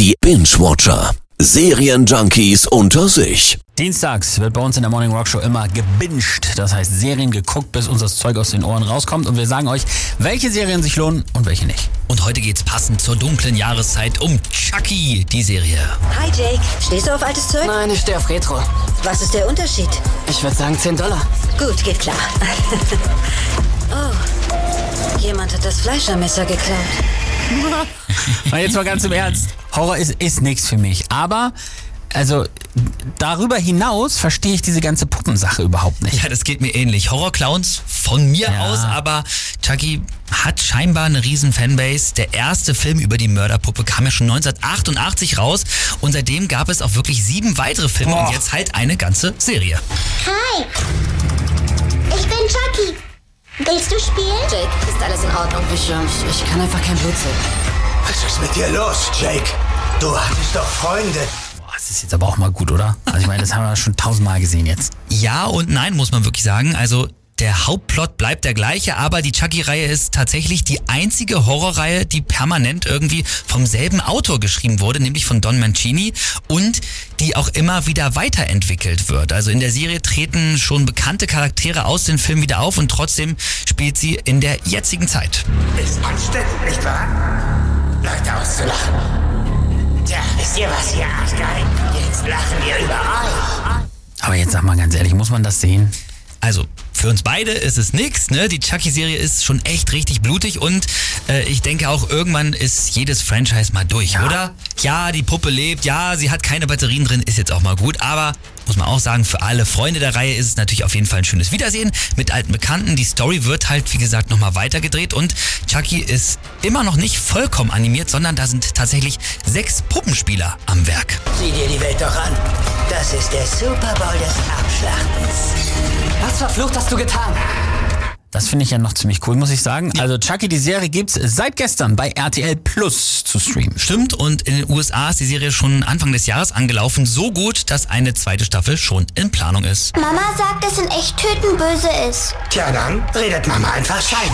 Die Binge-Watcher. Serienjunkies unter sich. Dienstags wird bei uns in der Morning Rock Show immer gebinged. Das heißt Serien geguckt, bis uns das Zeug aus den Ohren rauskommt. Und wir sagen euch, welche Serien sich lohnen und welche nicht. Und heute geht's passend zur dunklen Jahreszeit um Chucky, die Serie. Hi Jake, stehst du auf altes Zeug? Nein, ich stehe auf Retro. Was ist der Unterschied? Ich würde sagen 10 Dollar. Gut, geht klar. oh, jemand hat das Fleischermesser geklaut. Und jetzt mal ganz im Ernst. Horror ist, ist nichts für mich. Aber, also, darüber hinaus verstehe ich diese ganze Puppensache überhaupt nicht. Ja, das geht mir ähnlich. Horror-Clowns von mir Ja. aus, aber Chucky hat scheinbar eine riesen Fanbase. Der erste Film über die Mörderpuppe kam ja schon 1988 raus und seitdem gab es auch wirklich sieben weitere Filme Boah. und jetzt halt eine ganze Serie. Hi, ich bin Chucky. Willst du spielen? Jake, ist alles in Ordnung? Ich, ähm, ich, ich kann einfach kein Blut sehen. Was ist mit dir los, Jake? Du hattest doch Freunde. Boah, das ist jetzt aber auch mal gut, oder? Also ich meine, das haben wir schon tausendmal gesehen jetzt. Ja und nein, muss man wirklich sagen. Also der Hauptplot bleibt der gleiche, aber die Chucky-Reihe ist tatsächlich die einzige Horrorreihe, die permanent irgendwie vom selben Autor geschrieben wurde, nämlich von Don Mancini und die auch immer wieder weiterentwickelt wird. Also in der Serie treten schon bekannte Charaktere aus den Filmen wieder auf und trotzdem spielt sie in der jetzigen Zeit. Ist ansteckend, nicht wahr? Leute auszulachen. Tja, wisst ihr was, ihr Arschgeil? Jetzt lachen wir überall. Aber jetzt sag mal ganz ehrlich, muss man das sehen? Also für uns beide ist es nix, ne? Die Chucky-Serie ist schon echt richtig blutig und äh, ich denke auch irgendwann ist jedes Franchise mal durch, oder? Ja, die Puppe lebt, ja, sie hat keine Batterien drin, ist jetzt auch mal gut, aber muss man auch sagen, für alle Freunde der Reihe ist es natürlich auf jeden Fall ein schönes Wiedersehen mit alten Bekannten. Die Story wird halt, wie gesagt, nochmal weitergedreht und Chucky ist immer noch nicht vollkommen animiert, sondern da sind tatsächlich sechs Puppenspieler am Werk. Sieh dir die Welt doch an. Das ist der Super Bowl des Abschlachtens. Was verflucht hast du getan? Das finde ich ja noch ziemlich cool, muss ich sagen. Also Chucky, die Serie gibt's seit gestern bei RTL Plus zu streamen. Stimmt, und in den USA ist die Serie schon Anfang des Jahres angelaufen, so gut, dass eine zweite Staffel schon in Planung ist. Mama sagt, dass in echt Töten böse ist. Tja, dann redet Mama einfach Schein.